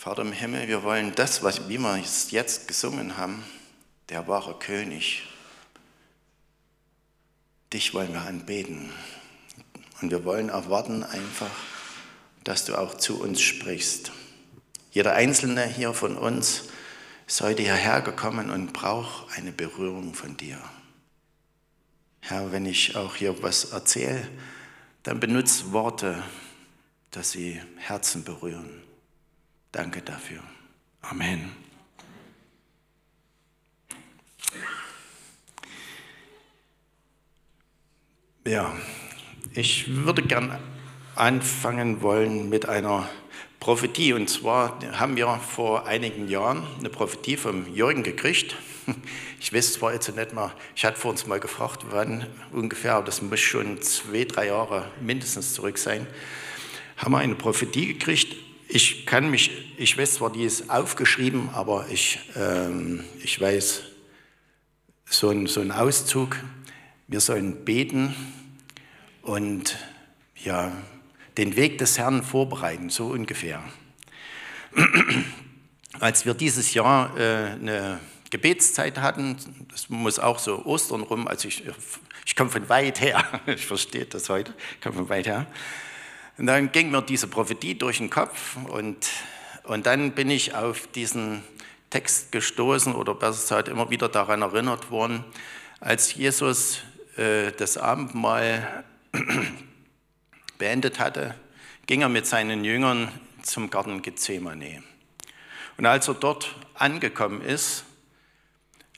Vater im Himmel, wir wollen das, was, wir es jetzt gesungen haben, der wahre König, dich wollen wir anbeten. Und wir wollen erwarten einfach, dass du auch zu uns sprichst. Jeder Einzelne hier von uns ist heute hierher gekommen und braucht eine Berührung von dir. Herr, wenn ich auch hier was erzähle, dann benutze Worte, dass sie Herzen berühren. Danke dafür. Amen. Ja, ich würde gern anfangen wollen mit einer Prophetie. Und zwar haben wir vor einigen Jahren eine Prophetie vom Jürgen gekriegt. Ich weiß zwar jetzt nicht mal, ich hatte vor uns mal gefragt, wann ungefähr, aber das muss schon zwei, drei Jahre mindestens zurück sein, haben wir eine Prophetie gekriegt. Ich kann mich, ich weiß zwar, die ist aufgeschrieben, aber ich, ähm, ich weiß, so ein, so ein Auszug, wir sollen beten und ja, den Weg des Herrn vorbereiten, so ungefähr. Als wir dieses Jahr äh, eine Gebetszeit hatten, das muss auch so Ostern rum, also ich, ich komme von weit her, ich verstehe das heute, ich komme von weit her. Und dann ging mir diese Prophetie durch den Kopf und, und dann bin ich auf diesen Text gestoßen oder besser gesagt immer wieder daran erinnert worden, als Jesus äh, das Abendmahl beendet hatte, ging er mit seinen Jüngern zum Garten Gethsemane. Und als er dort angekommen ist,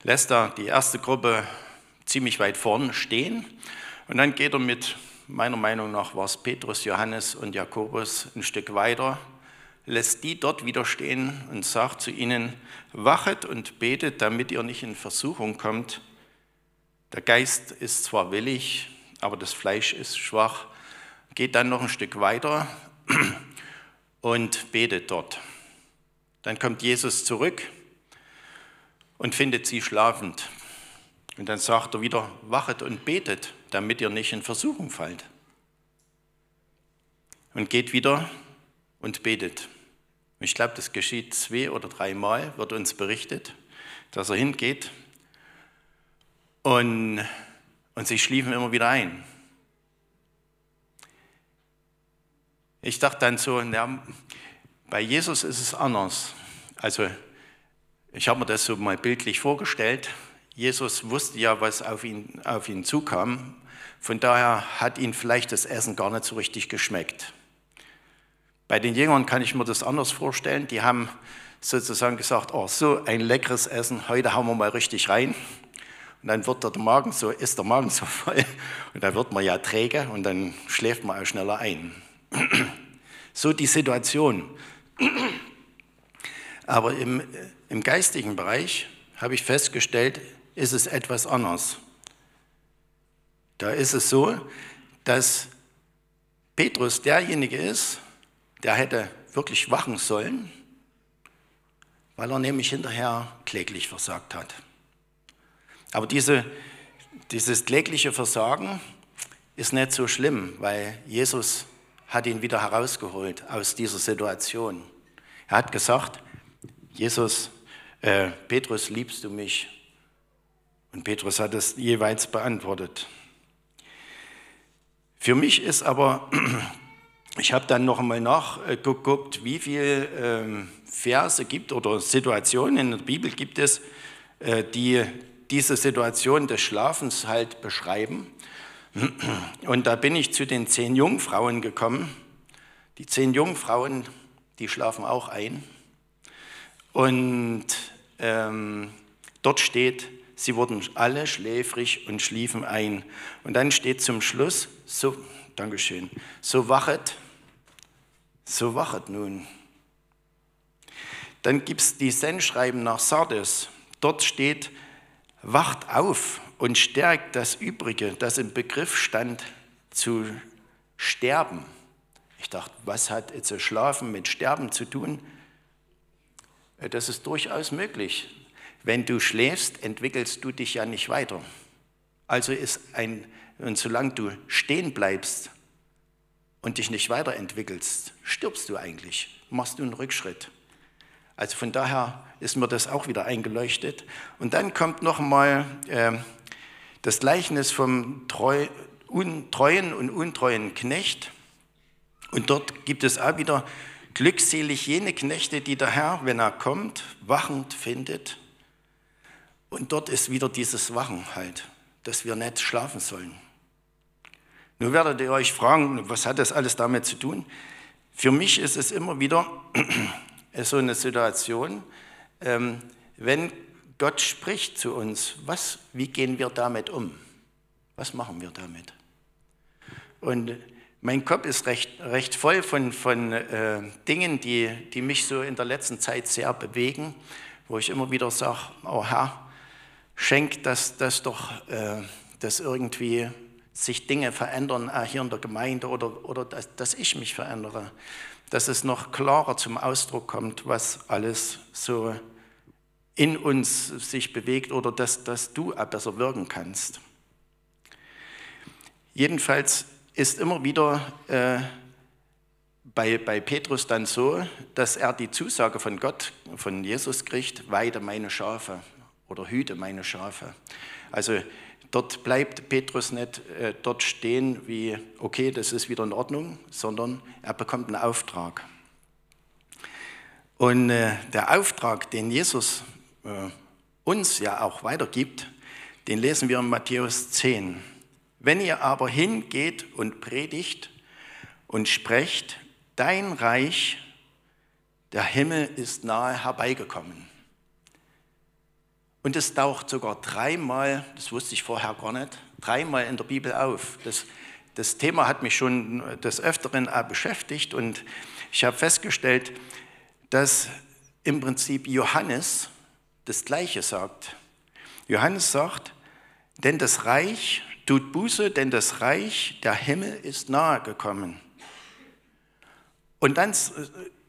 lässt er die erste Gruppe ziemlich weit vorne stehen und dann geht er mit, meiner Meinung nach war es Petrus, Johannes und Jakobus, ein Stück weiter, lässt die dort wieder stehen und sagt zu ihnen, wachet und betet, damit ihr nicht in Versuchung kommt. Der Geist ist zwar willig, aber das Fleisch ist schwach geht dann noch ein Stück weiter und betet dort. Dann kommt Jesus zurück und findet sie schlafend. Und dann sagt er wieder, wachet und betet, damit ihr nicht in Versuchung fallt. Und geht wieder und betet. Ich glaube, das geschieht zwei oder dreimal, wird uns berichtet, dass er hingeht und, und sie schliefen immer wieder ein. Ich dachte dann so, na, bei Jesus ist es anders. Also ich habe mir das so mal bildlich vorgestellt. Jesus wusste ja, was auf ihn, auf ihn zukam. Von daher hat ihn vielleicht das Essen gar nicht so richtig geschmeckt. Bei den Jüngern kann ich mir das anders vorstellen. Die haben sozusagen gesagt, oh, so ein leckeres Essen, heute hauen wir mal richtig rein. Und dann wird der Magen so, ist der Magen so voll und dann wird man ja träge und dann schläft man auch schneller ein. So die Situation. Aber im, im geistigen Bereich habe ich festgestellt, ist es etwas anders. Da ist es so, dass Petrus derjenige ist, der hätte wirklich wachen sollen, weil er nämlich hinterher kläglich versagt hat. Aber diese, dieses klägliche Versagen ist nicht so schlimm, weil Jesus hat ihn wieder herausgeholt aus dieser Situation. Er hat gesagt, Jesus, äh, Petrus, liebst du mich? Und Petrus hat es jeweils beantwortet. Für mich ist aber, ich habe dann noch einmal nachgeguckt, wie viele ähm, Verse gibt oder Situationen in der Bibel gibt es, äh, die diese Situation des Schlafens halt beschreiben. Und da bin ich zu den zehn Jungfrauen gekommen. Die zehn Jungfrauen, die schlafen auch ein. Und ähm, dort steht, sie wurden alle schläfrig und schliefen ein. Und dann steht zum Schluss, so, Dankeschön, so wachet, so wachet nun. Dann gibt es die Sendschreiben nach Sardes. Dort steht, wacht auf und stärkt das Übrige, das im Begriff stand zu sterben. Ich dachte, was hat jetzt Schlafen mit Sterben zu tun? Äh, das ist durchaus möglich. Wenn du schläfst, entwickelst du dich ja nicht weiter. Also ist ein, und solange du stehen bleibst und dich nicht weiterentwickelst, stirbst du eigentlich, machst du einen Rückschritt. Also von daher ist mir das auch wieder eingeleuchtet. Und dann kommt noch mal äh, das Gleichnis vom treu, untreuen und untreuen Knecht. Und dort gibt es auch wieder glückselig jene Knechte, die der Herr, wenn er kommt, wachend findet. Und dort ist wieder dieses Wachen halt, dass wir nicht schlafen sollen. Nun werdet ihr euch fragen, was hat das alles damit zu tun? Für mich ist es immer wieder so eine Situation, ähm, wenn Gott spricht zu uns, was, wie gehen wir damit um? Was machen wir damit? Und mein Kopf ist recht, recht voll von, von äh, Dingen, die, die mich so in der letzten Zeit sehr bewegen, wo ich immer wieder sage, oh Herr, schenk, dass das doch, äh, dass irgendwie sich Dinge verändern, auch hier in der Gemeinde oder, oder dass, dass ich mich verändere, dass es noch klarer zum Ausdruck kommt, was alles so in uns sich bewegt oder dass, dass du besser wirken kannst. Jedenfalls ist immer wieder äh, bei, bei Petrus dann so, dass er die Zusage von Gott, von Jesus kriegt, weide meine Schafe oder hüte meine Schafe. Also dort bleibt Petrus nicht äh, dort stehen wie, okay, das ist wieder in Ordnung, sondern er bekommt einen Auftrag. Und äh, der Auftrag, den Jesus äh, uns ja auch weitergibt, den lesen wir in Matthäus 10. Wenn ihr aber hingeht und predigt und sprecht, dein Reich, der Himmel ist nahe herbeigekommen. Und es taucht sogar dreimal, das wusste ich vorher gar nicht, dreimal in der Bibel auf. Das, das Thema hat mich schon des Öfteren beschäftigt und ich habe festgestellt, dass im Prinzip Johannes das Gleiche sagt. Johannes sagt, denn das Reich tut Buße, denn das Reich der Himmel ist nahe gekommen. Und dann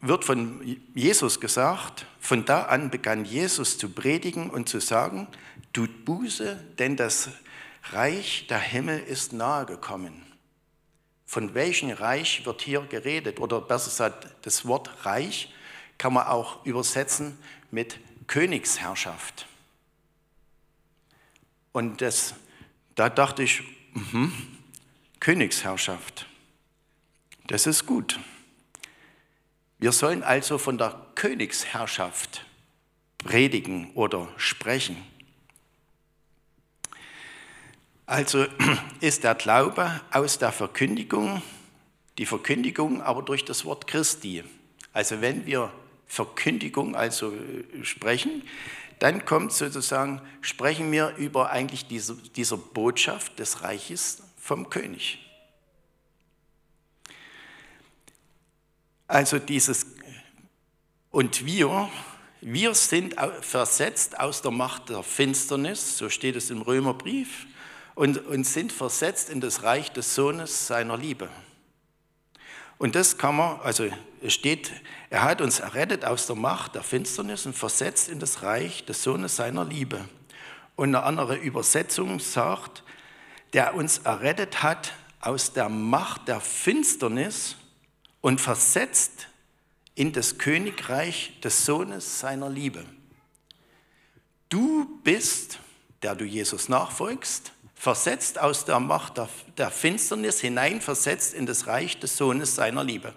wird von Jesus gesagt, von da an begann Jesus zu predigen und zu sagen, tut Buße, denn das Reich der Himmel ist nahe gekommen. Von welchem Reich wird hier geredet? Oder besser gesagt, das Wort Reich kann man auch übersetzen mit Königsherrschaft. Und das, da dachte ich, mh, Königsherrschaft, das ist gut. Wir sollen also von der Königsherrschaft predigen oder sprechen. Also ist der Glaube aus der Verkündigung, die Verkündigung aber durch das Wort Christi. Also wenn wir Verkündigung also äh, sprechen, dann kommt sozusagen, sprechen wir über eigentlich diese, diese Botschaft des Reiches vom König. Also dieses, und wir, wir sind versetzt aus der Macht der Finsternis, so steht es im Römerbrief, und, und sind versetzt in das Reich des Sohnes seiner Liebe. Und das kann man, also es steht, er hat uns errettet aus der Macht der Finsternis und versetzt in das Reich des Sohnes seiner Liebe. Und eine andere Übersetzung sagt, der uns errettet hat aus der Macht der Finsternis und versetzt in das Königreich des Sohnes seiner Liebe. Du bist, der du Jesus nachfolgst, versetzt aus der Macht der, Finsternis hinein, versetzt in das Reich des Sohnes seiner Liebe.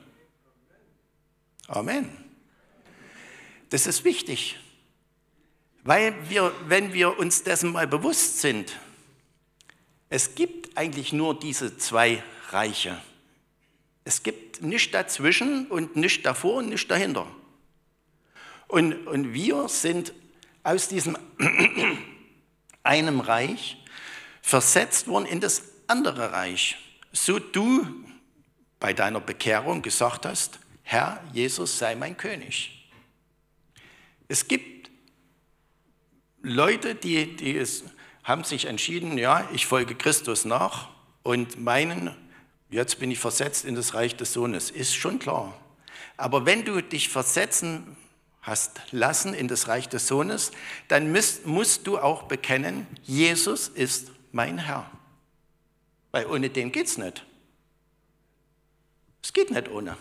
Amen. Das ist wichtig, weil wir, wenn wir uns dessen mal bewusst sind, es gibt eigentlich nur diese zwei Reiche. Es gibt nichts dazwischen und nichts davor und nichts dahinter. Und, und wir sind aus diesem einem Reich versetzt worden in das andere Reich. So du bei deiner Bekehrung gesagt hast, Herr Jesus sei mein König. Es gibt Leute, die, die es, haben sich entschieden, ja, ich folge Christus nach und meinen, jetzt bin ich versetzt in das Reich des Sohnes. Ist schon klar. Aber wenn du dich versetzen hast lassen in das Reich des Sohnes, dann musst, musst du auch bekennen, Jesus ist mein Herr. Weil ohne den geht es nicht. Es geht nicht ohne.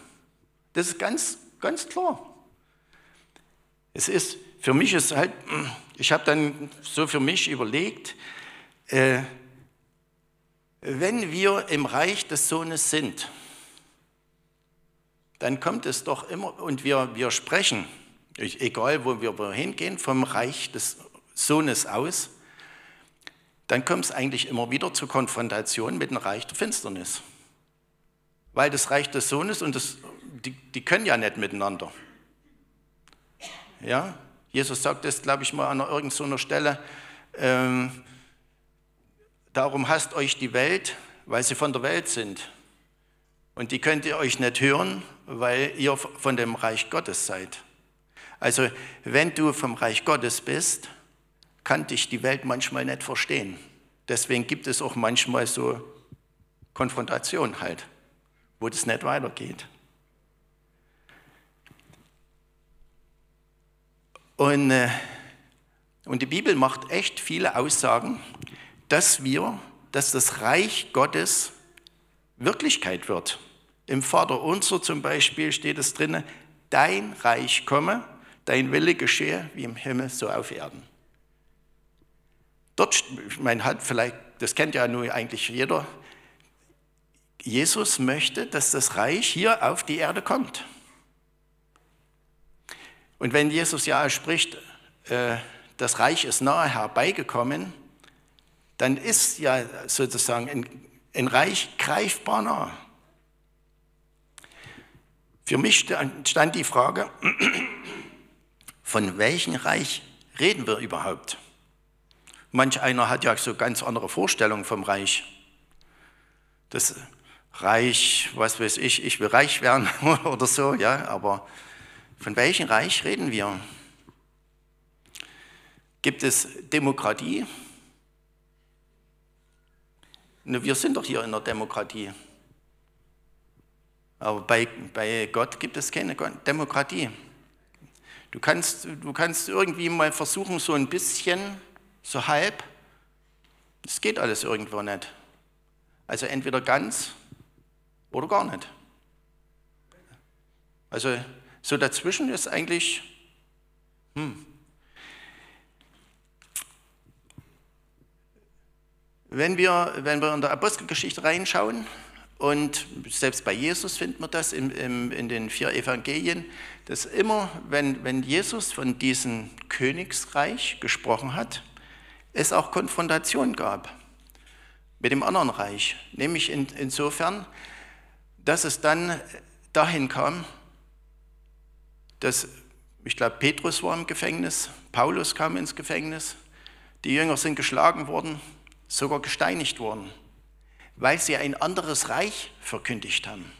Das ist ganz, ganz klar. Es ist, für mich ist halt, ich habe dann so für mich überlegt, äh, wenn wir im Reich des Sohnes sind, dann kommt es doch immer, und wir, wir sprechen, egal wo wir hingehen, vom Reich des Sohnes aus, dann kommt es eigentlich immer wieder zur Konfrontation mit dem Reich der Finsternis. Weil das Reich des Sohnes und das, die, die können ja nicht miteinander. Ja? Jesus sagt das, glaube ich, mal an irgendeiner Stelle. Ähm, darum hasst euch die Welt, weil sie von der Welt sind. Und die könnt ihr euch nicht hören, weil ihr von dem Reich Gottes seid. Also wenn du vom Reich Gottes bist, kann dich die Welt manchmal nicht verstehen. Deswegen gibt es auch manchmal so Konfrontation halt, wo das nicht weitergeht. Und, äh, und die Bibel macht echt viele Aussagen, dass wir, dass das Reich Gottes Wirklichkeit wird. Im Vater unser zum Beispiel steht es drin, dein Reich komme, dein Wille geschehe wie im Himmel so auf Erden. Dort, ich meine, halt vielleicht, das kennt ja nur eigentlich jeder, Jesus möchte, dass das Reich hier auf die Erde kommt. Und wenn Jesus ja spricht, äh, das Reich ist nahe herbeigekommen, dann ist ja sozusagen ein, ein Reich greifbar nah. Für mich stand die Frage, von welchem Reich reden wir überhaupt? Manch einer hat ja so ganz andere Vorstellungen vom Reich. Das Reich, was weiß ich, ich will reich werden oder so, ja, aber von welchem Reich reden wir? Gibt es Demokratie? Wir sind doch hier in der Demokratie. Aber bei, bei Gott gibt es keine Demokratie. Du kannst, du kannst irgendwie mal versuchen, so ein bisschen, so halb. Das geht alles irgendwo nicht. Also entweder ganz oder gar nicht. Also so dazwischen ist eigentlich, hm. Wenn wir, wenn wir in der Apostelgeschichte reinschauen, und selbst bei Jesus findet man das in, in, in den vier Evangelien, dass immer, wenn, wenn Jesus von diesem Königsreich gesprochen hat, es auch Konfrontation gab mit dem anderen Reich. Nämlich in, insofern, dass es dann dahin kam, dass, ich glaube, Petrus war im Gefängnis, Paulus kam ins Gefängnis, die Jünger sind geschlagen worden, sogar gesteinigt worden weil sie ein anderes Reich verkündigt haben.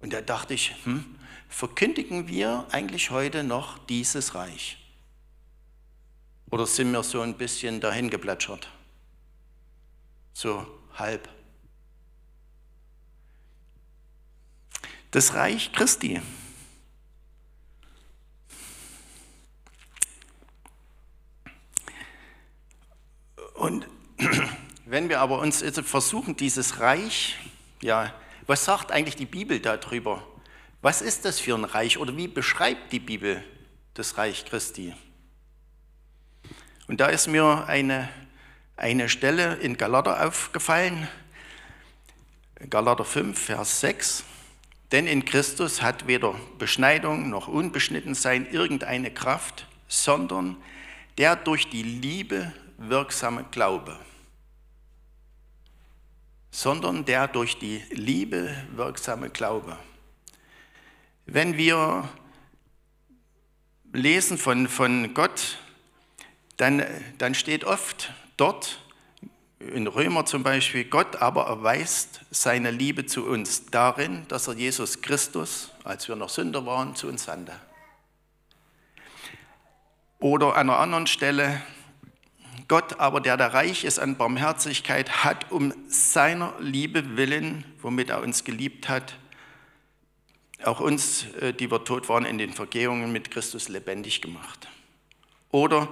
Und da dachte ich, hm, verkündigen wir eigentlich heute noch dieses Reich? Oder sind wir so ein bisschen dahin geplätschert? So halb. Das Reich Christi. Und wenn wir aber uns jetzt versuchen, dieses Reich, ja, was sagt eigentlich die Bibel darüber? Was ist das für ein Reich oder wie beschreibt die Bibel das Reich Christi? Und da ist mir eine, eine Stelle in Galater aufgefallen, Galater 5, Vers 6. Denn in Christus hat weder Beschneidung noch Unbeschnittensein irgendeine Kraft, sondern der durch die Liebe wirksame Glaube sondern der durch die Liebe wirksame Glaube. Wenn wir lesen von, von Gott, dann, dann steht oft dort, in Römer zum Beispiel, Gott aber erweist seine Liebe zu uns darin, dass er Jesus Christus, als wir noch Sünder waren, zu uns sandte. Oder an einer anderen Stelle, Gott aber, der da reich ist an Barmherzigkeit, hat um seiner Liebe willen, womit er uns geliebt hat, auch uns, äh, die wir tot waren, in den Vergehungen mit Christus lebendig gemacht. Oder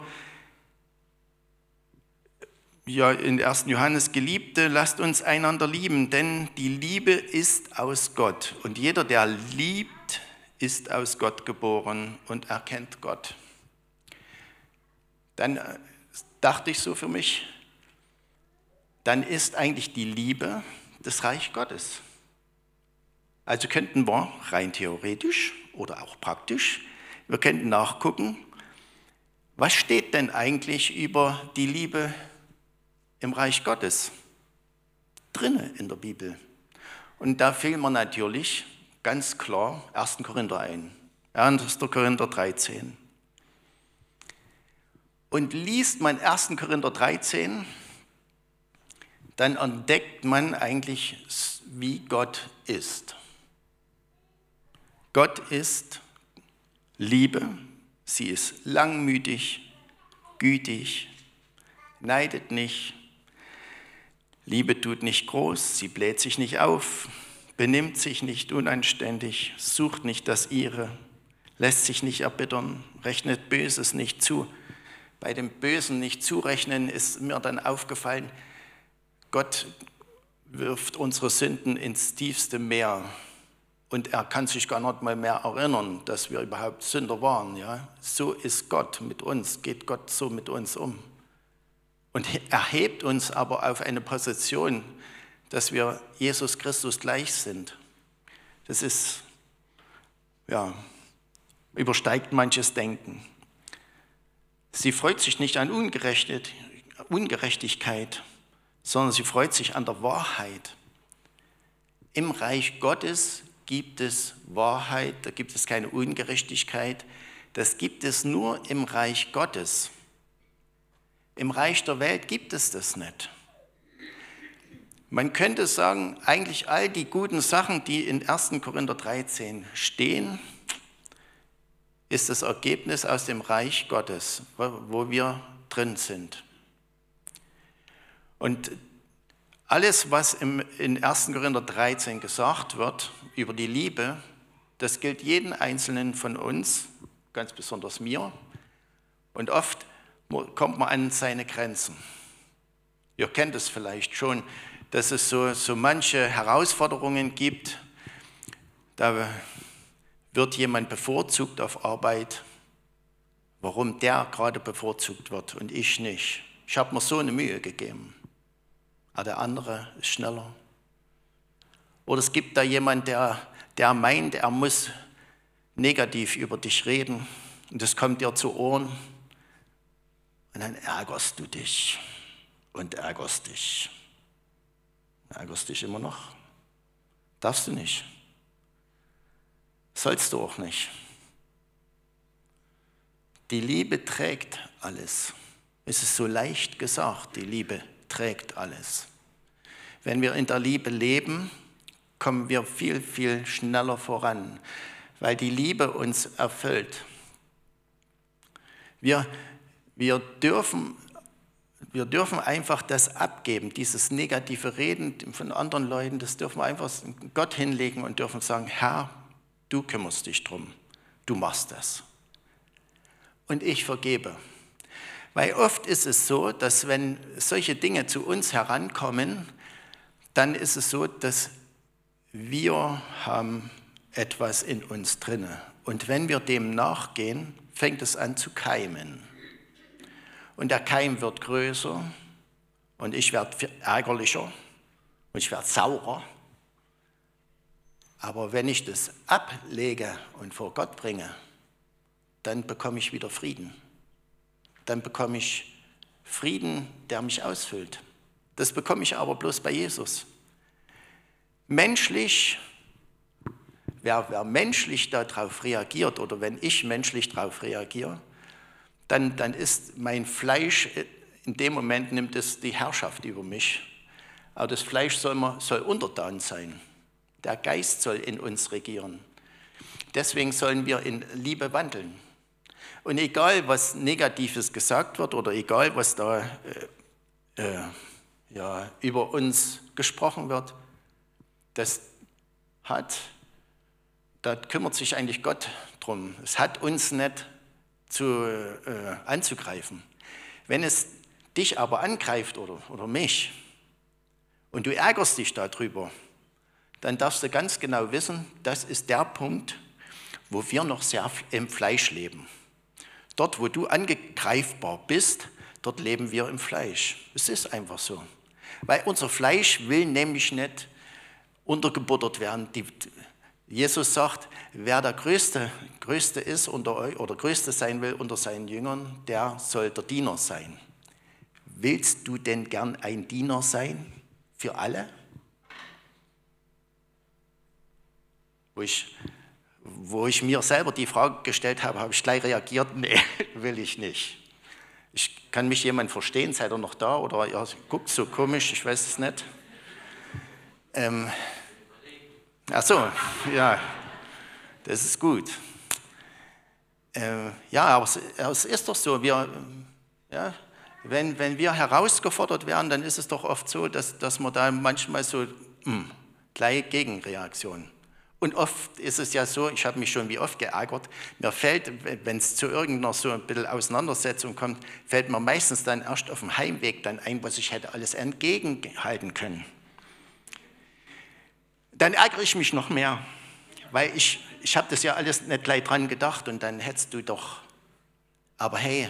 ja, in 1. Johannes, Geliebte, lasst uns einander lieben, denn die Liebe ist aus Gott. Und jeder, der liebt, ist aus Gott geboren und erkennt Gott. Dann äh, dachte ich so für mich, dann ist eigentlich die Liebe das Reich Gottes. Also könnten wir rein theoretisch oder auch praktisch, wir könnten nachgucken, was steht denn eigentlich über die Liebe im Reich Gottes drinne in der Bibel? Und da fiel mir natürlich ganz klar 1. Korinther ein. 1. Korinther 13. Und liest man 1. Korinther 13, dann entdeckt man eigentlich, wie Gott ist. Gott ist Liebe, sie ist langmütig, gütig, neidet nicht, Liebe tut nicht groß, sie bläht sich nicht auf, benimmt sich nicht unanständig, sucht nicht das ihre, lässt sich nicht erbittern, rechnet Böses nicht zu. Bei dem Bösen nicht zurechnen ist mir dann aufgefallen, Gott wirft unsere Sünden ins tiefste Meer und er kann sich gar nicht mal mehr erinnern, dass wir überhaupt Sünder waren. Ja? So ist Gott mit uns, geht Gott so mit uns um. Und er hebt uns aber auf eine Position, dass wir Jesus Christus gleich sind. Das ist, ja, übersteigt manches Denken. Sie freut sich nicht an Ungerechtigkeit, sondern sie freut sich an der Wahrheit. Im Reich Gottes gibt es Wahrheit, da gibt es keine Ungerechtigkeit. Das gibt es nur im Reich Gottes. Im Reich der Welt gibt es das nicht. Man könnte sagen, eigentlich all die guten Sachen, die in 1. Korinther 13 stehen, ist das Ergebnis aus dem Reich Gottes, wo wir drin sind. Und alles, was im, in 1. Korinther 13 gesagt wird über die Liebe, das gilt jeden Einzelnen von uns, ganz besonders mir. Und oft kommt man an seine Grenzen. Ihr kennt es vielleicht schon, dass es so, so manche Herausforderungen gibt. Da wird jemand bevorzugt auf Arbeit, warum der gerade bevorzugt wird und ich nicht. Ich habe mir so eine Mühe gegeben, aber der andere ist schneller. Oder es gibt da jemand, der, der meint, er muss negativ über dich reden und das kommt dir zu Ohren und dann ärgerst du dich und ärgerst dich. Ärgerst dich immer noch? Darfst du nicht. Sollst du auch nicht. Die Liebe trägt alles. Es ist so leicht gesagt, die Liebe trägt alles. Wenn wir in der Liebe leben, kommen wir viel, viel schneller voran, weil die Liebe uns erfüllt. Wir, wir dürfen, wir dürfen einfach das abgeben, dieses negative Reden von anderen Leuten, das dürfen wir einfach Gott hinlegen und dürfen sagen, Herr, du kümmerst dich drum, du machst das. Und ich vergebe. Weil oft ist es so, dass wenn solche Dinge zu uns herankommen, dann ist es so, dass wir haben etwas in uns drinne. Und wenn wir dem nachgehen, fängt es an zu keimen und der Keim wird größer und ich werde ärgerlicher und ich werde saurer. Aber wenn ich das ablege und vor Gott bringe, dann bekomme ich wieder Frieden. Dann bekomme ich Frieden, der mich ausfüllt. Das bekomme ich aber bloß bei Jesus. Menschlich, wer, wer menschlich darauf reagiert oder wenn ich menschlich darauf reagiere, dann, dann ist mein Fleisch, in dem Moment nimmt es die Herrschaft über mich. Aber das Fleisch soll, man, soll untertan sein. Der Geist soll in uns regieren. Deswegen sollen wir in Liebe wandeln. Und egal, was Negatives gesagt wird oder egal, was da äh, äh, ja, über uns gesprochen wird, das hat, da kümmert sich eigentlich Gott drum. Es hat uns nicht zu, äh, anzugreifen. Wenn es dich aber angreift oder, oder mich und du ärgerst dich darüber, dann darfst du ganz genau wissen, das ist der Punkt, wo wir noch sehr im Fleisch leben. Dort, wo du angreifbar bist, dort leben wir im Fleisch. Es ist einfach so. Weil unser Fleisch will nämlich nicht untergebuttert werden. Die, Jesus sagt, wer der Größte, Größte ist unter euch oder Größte sein will unter seinen Jüngern, der soll der Diener sein. Willst du denn gern ein Diener sein für alle? Wo ich, wo ich mir selber die Frage gestellt habe, habe ich gleich reagiert, nee, will ich nicht. Ich kann mich jemand verstehen, seid ihr noch da? Oder ja, guckt so komisch, ich weiß es nicht. Ähm, ach so, ja, das ist gut. Äh, ja, aber es, es, ist doch so, wir, ja, wenn, wenn wir herausgefordert werden, dann ist es doch oft so, dass, dass man da manchmal so, mh, hm, gleich Gegenreaktion. Und oft ist es ja so, ich habe mich schon wie oft geärgert, mir fällt, wenn es zu irgendeiner so ein bisschen Auseinandersetzung kommt, fällt mir meistens dann erst auf dem Heimweg dann ein, was ich hätte alles entgegenhalten können. Dann ärgere ich mich noch mehr, weil ich, ich habe das ja alles nicht gleich dran gedacht und dann hättest du doch, aber hey,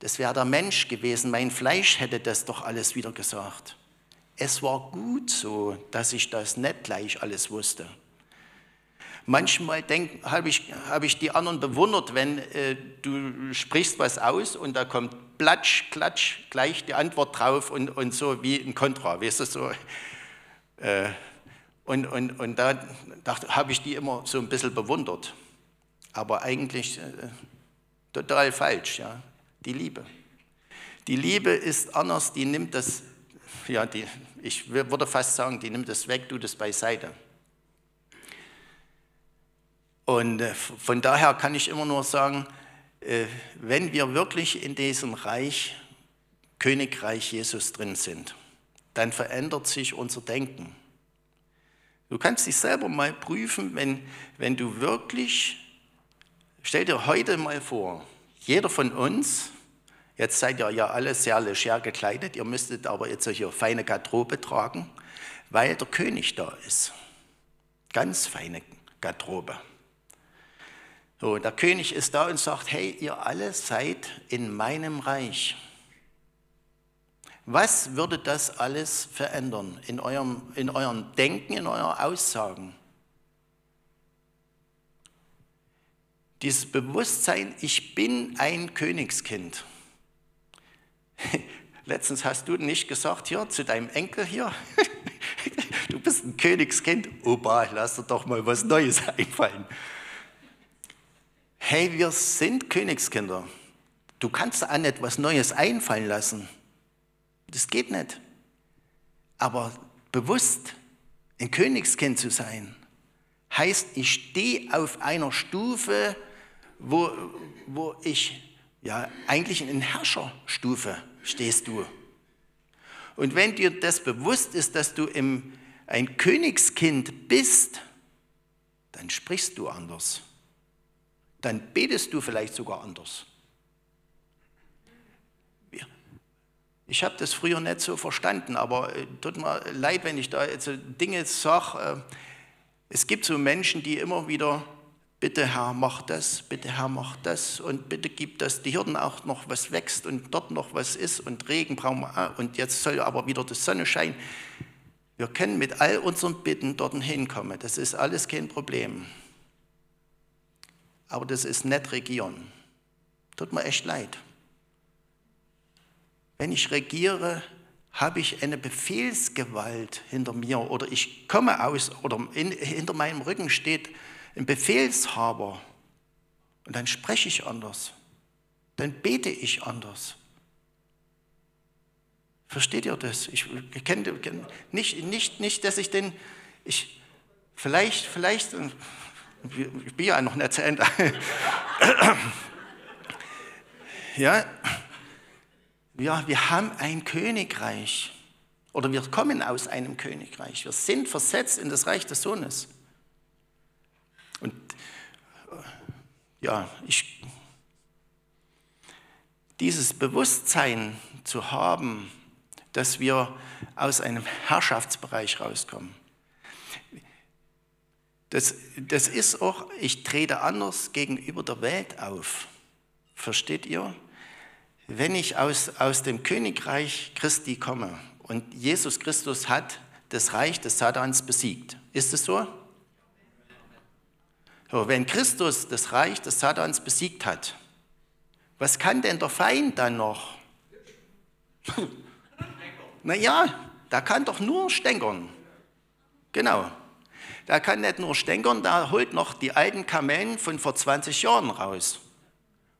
das wäre der Mensch gewesen, mein Fleisch hätte das doch alles wieder gesagt. Es war gut so, dass ich das nicht gleich alles wusste. Manchmal habe ich, hab ich die anderen bewundert, wenn äh, du sprichst was aus und da kommt platsch, klatsch, gleich die Antwort drauf und, und so wie ein Kontra, weißt du, so. Äh, und, und, und da, da habe ich die immer so ein bisschen bewundert. Aber eigentlich äh, total falsch, ja, die Liebe. Die Liebe ist anders, die nimmt das, ja, die, ich würde fast sagen, die nimmt das weg, du das beiseite. Und äh, von daher kann ich immer nur sagen, äh, wenn wir wirklich in diesem Reich, Königreich Jesus drin sind, dann verändert sich unser Denken. Du kannst dich selber mal prüfen, wenn, wenn du wirklich, stell dir heute mal vor, jeder von uns, jetzt seid ihr ja alle sehr leger gekleidet, ihr müsstet aber jetzt hier feine Garderobe tragen, weil der König da ist. Ganz feine Garderobe. So, der König ist da und sagt, hey, ihr alle seid in meinem Reich. Was würde das alles verändern in eurem, in eurem Denken, in euren Aussagen? Dieses Bewusstsein, ich bin ein Königskind. Letztens hast du nicht gesagt, hier zu deinem Enkel hier, du bist ein Königskind. Opa, lass dir doch mal was Neues einfallen hey, wir sind Königskinder. Du kannst an etwas Neues einfallen lassen. Das geht nicht. Aber bewusst ein Königskind zu sein, heißt, ich stehe auf einer Stufe, wo, wo ich, ja, eigentlich in Herrscherstufe stehst du. Und wenn dir das bewusst ist, dass du im, ein Königskind bist, dann sprichst du anders dann betest du vielleicht sogar anders. Ich habe das früher nicht so verstanden, aber äh, tut mir leid, wenn ich da jetzt Dinge sage. Äh, es gibt so Menschen, die immer wieder, bitte Herr, mach das, bitte Herr, mach das und bitte gib, dass die Hirten auch noch was wächst und dort noch was ist und Regen brauchen wir und jetzt soll aber wieder die Sonne scheinen. Wir können mit all unseren Bitten dort hinkommen. Das ist alles kein Problem aber das ist nicht regieren. Tut mir echt leid. Wenn ich regiere, habe ich eine Befehlsgewalt hinter mir oder ich komme aus oder in, hinter meinem Rücken steht ein Befehlshaber und dann spreche ich anders, dann bete ich anders. Versteht ihr das? Ich kenne nicht, nicht, nicht, dass ich den, ich, vielleicht, vielleicht, ich bin ja noch nicht zu Ende. ja, ja, wir haben ein Königreich oder wir kommen aus einem Königreich. Wir sind versetzt in das Reich des Sohnes. Und ja, ich, dieses Bewusstsein zu haben, dass wir aus einem Herrschaftsbereich rauskommen. Das, das ist auch, ich trete anders gegenüber der Welt auf. Versteht ihr? Wenn ich aus, aus dem Königreich Christi komme und Jesus Christus hat das Reich des Satans besiegt, ist es so? so? Wenn Christus das Reich des Satans besiegt hat, was kann denn der Feind dann noch? naja, da kann doch nur stänkern. Genau. Da kann nicht nur stänkern, da holt noch die alten Kamellen von vor 20 Jahren raus.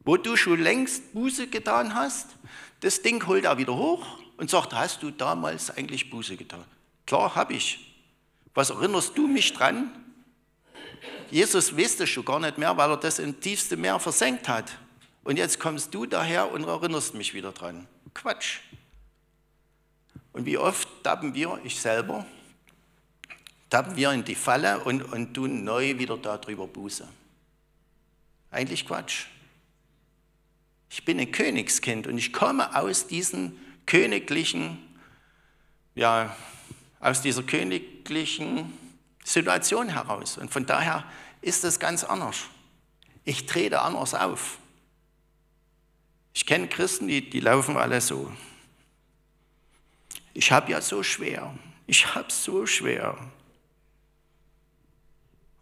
Wo du schon längst Buße getan hast, das Ding holt er wieder hoch und sagt, hast du damals eigentlich Buße getan? Klar, habe ich. Was erinnerst du mich dran? Jesus wusste schon gar nicht mehr, weil er das im tiefsten Meer versenkt hat. Und jetzt kommst du daher und erinnerst mich wieder dran. Quatsch. Und wie oft tappen wir, ich selber, tappen wir in die Falle und, und tun neu wieder darüber Buße. Eigentlich Quatsch. Ich bin ein Königskind und ich komme aus diesen königlichen, ja, aus dieser königlichen Situation heraus. Und von daher ist es ganz anders. Ich trete anders auf. Ich kenne Christen, die, die laufen alle so. Ich habe ja so schwer. Ich habe so schwer.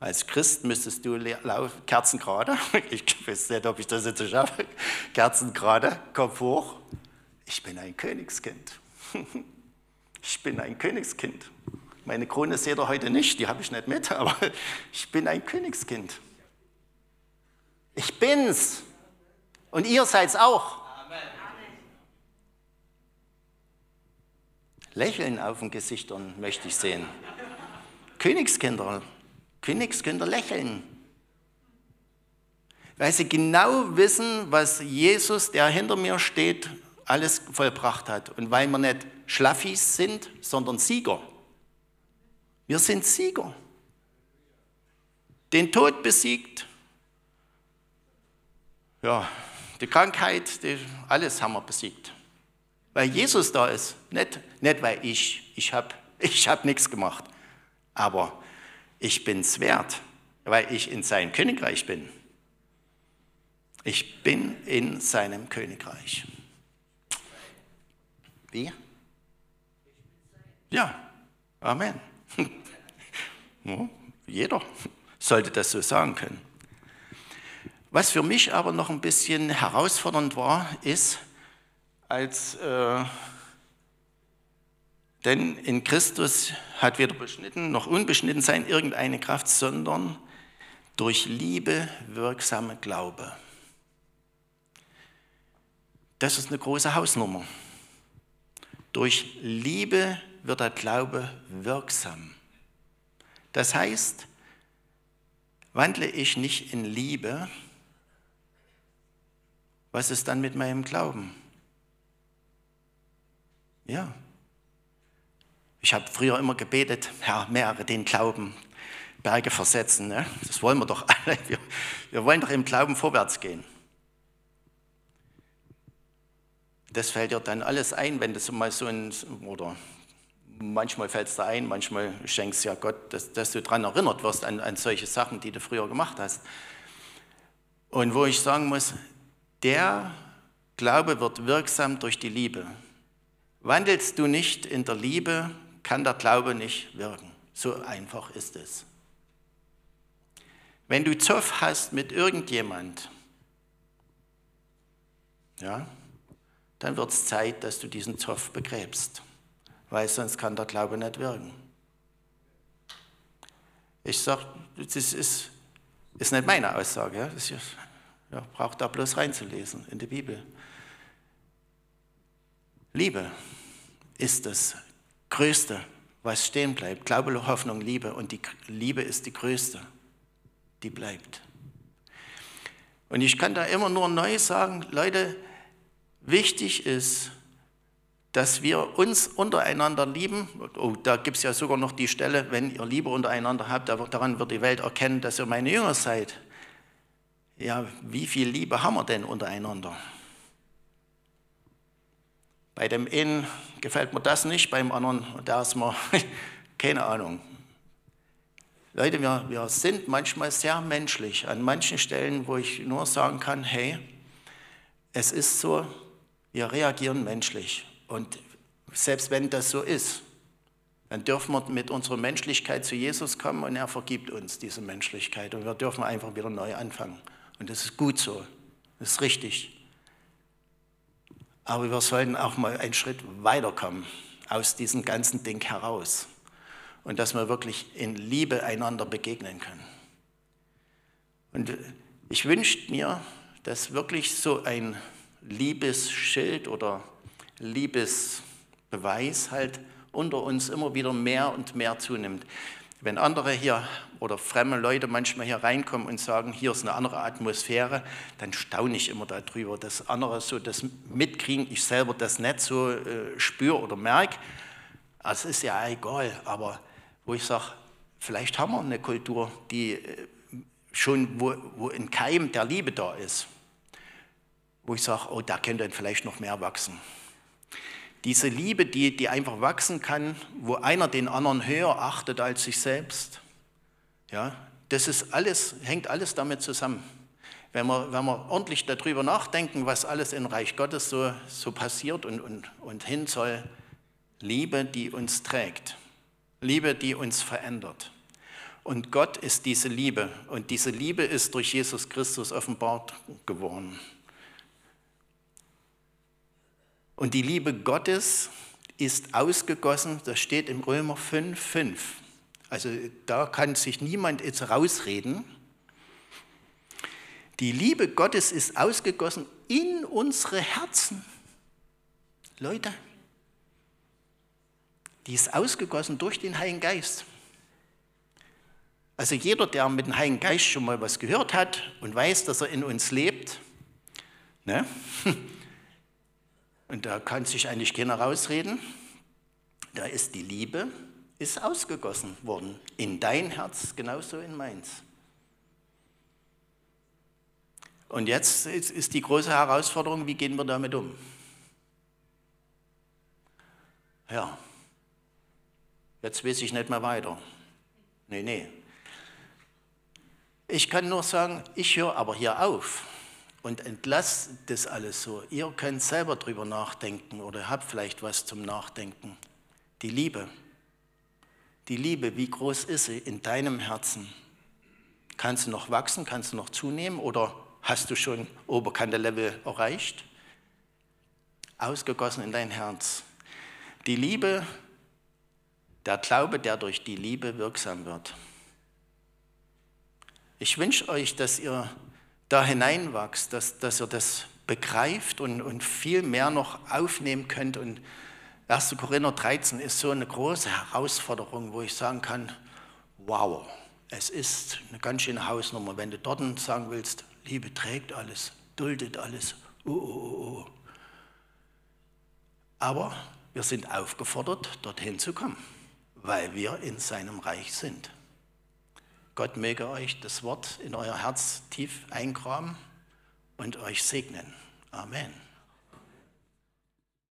Als Christ müsstest du laufen, Kerzen gerade. Ich weiß nicht, ob ich das jetzt schaffe. Kerzen gerade, Kopf hoch. Ich bin ein Königskind. Ich bin ein Königskind. Meine Krone seht ihr heute nicht, die habe ich nicht mit, aber ich bin ein Königskind. Ich bin's. Und ihr seid's auch. Amen. Lächeln auf den Gesichtern möchte ich sehen. Königskinder, Königskinder lächeln. Weil sie genau wissen, was Jesus, der hinter mir steht, alles vollbracht hat. Und weil wir nicht Schlaffis sind, sondern Sieger. Wir sind Sieger. Den Tod besiegt, ja, die Krankheit, die, alles haben wir besiegt. Weil Jesus da ist, nicht, nicht weil ich, ich habe ich hab nichts gemacht, aber ich bin es wert, weil ich in sein Königreich bin. Ich bin in seinem Königreich. Wie? Ja, Amen. jeder sollte das so sagen können. Was für mich aber noch ein bisschen herausfordernd war, ist, als äh, denn in Christus hat weder beschnitten noch unbeschnitten sein irgendeine Kraft, sondern durch Liebe wirksame Glaube. Das ist eine große Hausnummer. Durch Liebe wird der Glaube wirksam. Das heißt, wandle ich nicht in Liebe, was ist dann mit meinem Glauben? Ja. Ich habe früher immer gebetet, Herr, mehre den Glauben, Berge versetzen. Ne? Das wollen wir doch alle. Wir, wir wollen doch im Glauben vorwärts gehen. Das fällt dir dann alles ein, wenn du mal so ein, oder manchmal fällt es dir ein, manchmal schenkst du ja Gott, dass, dass du daran erinnert wirst an, an solche Sachen, die du früher gemacht hast. Und wo ich sagen muss, der Glaube wird wirksam durch die Liebe. Wandelst du nicht in der Liebe, kann der Glaube nicht wirken. So einfach ist es. Wenn du Zoff hast mit irgendjemand, ja, dann wird es Zeit, dass du diesen Zoff begräbst, weil sonst kann der Glaube nicht wirken. Ich sage, das ist, ist nicht meine Aussage. Ja? Das ist, ja, braucht da bloß reinzulesen in die Bibel. Liebe ist das Größte, was stehen bleibt. Glaube, Hoffnung, Liebe. Und die Liebe ist die Größte, die bleibt. Und ich kann da immer nur neu sagen, Leute, wichtig ist, dass wir uns untereinander lieben. Oh, da gibt es ja sogar noch die Stelle, wenn ihr Liebe untereinander habt, daran wird die Welt erkennen, dass ihr meine Jünger seid ja, wie viel Liebe haben wir denn untereinander? Bei dem einen gefällt mir das nicht, beim anderen, da ist mir, keine Ahnung. Leute, wir, wir sind manchmal sehr menschlich an manchen Stellen, wo ich nur sagen kann, hey, es ist so, wir reagieren menschlich. Und selbst wenn das so ist, dann dürfen wir mit unserer Menschlichkeit zu Jesus kommen und er vergibt uns diese Menschlichkeit. Und wir dürfen einfach wieder neu anfangen. Und das ist gut so, das ist richtig. Aber wir sollten auch mal einen Schritt weiterkommen aus diesem ganzen Ding heraus und dass wir wirklich in Liebe einander begegnen können. Und ich wünsche mir, dass wirklich so ein Liebesschild oder Liebesbeweis halt unter uns immer wieder mehr und mehr zunimmt. Wenn andere hier oder fremde Leute manchmal hier reinkommen und sagen, hier ist eine andere Atmosphäre, dann staune ich immer darüber, dass andere so das mitkriegen, ich selber das nicht so äh, spüre oder merke. Also ist ja egal, aber wo ich sage, vielleicht haben wir eine Kultur, die äh, schon, wo, wo ein Keim der Liebe da ist, wo ich sage, oh, da könnte vielleicht noch mehr wachsen. Diese Liebe, die, die einfach wachsen kann, wo einer den anderen höher achtet als sich selbst. Ja, das ist alles, hängt alles damit zusammen. Wenn wir, wenn wir ordentlich darüber nachdenken, was alles im Reich Gottes so, so passiert und, und, und hin soll, Liebe, die uns trägt. Liebe, die uns verändert. Und Gott ist diese Liebe und diese Liebe ist durch Jesus Christus offenbart geworden. Und die Liebe Gottes ist ausgegossen, das steht im Römer 5, 5. Also da kann sich niemand jetzt rausreden. Die Liebe Gottes ist ausgegossen in unsere Herzen. Leute, die ist ausgegossen durch den Heiligen Geist. Also jeder, der mit dem Heiligen Geist schon mal was gehört hat und weiß, dass er in uns lebt, ne? und da kann sich eigentlich keiner rausreden, da ist die Liebe, ist ausgegossen worden in dein Herz, genauso in meins. Und jetzt ist die große Herausforderung, wie gehen wir damit um? Ja, Jetzt weiß ich nicht mehr weiter. Nee, nee. Ich kann nur sagen, ich höre aber hier auf und entlasse das alles so. Ihr könnt selber drüber nachdenken oder habt vielleicht was zum Nachdenken. Die Liebe. Die Liebe, wie groß ist sie in deinem Herzen? Kannst du noch wachsen? Kannst du noch zunehmen? Oder hast du schon Oberkante-Level erreicht? Ausgegossen in dein Herz. Die Liebe der Glaube, der durch die Liebe wirksam wird. Ich wünsche euch, dass ihr da hineinwachst, dass, dass ihr das begreift und, und viel mehr noch aufnehmen könnt. Und 1. Korinther 13 ist so eine große Herausforderung, wo ich sagen kann, wow, es ist eine ganz schöne Hausnummer, wenn du dort sagen willst, Liebe trägt alles, duldet alles. Oh, oh, oh. Aber wir sind aufgefordert, dorthin zu kommen weil wir in seinem Reich sind. Gott möge euch das Wort in euer Herz tief eingraben und euch segnen. Amen.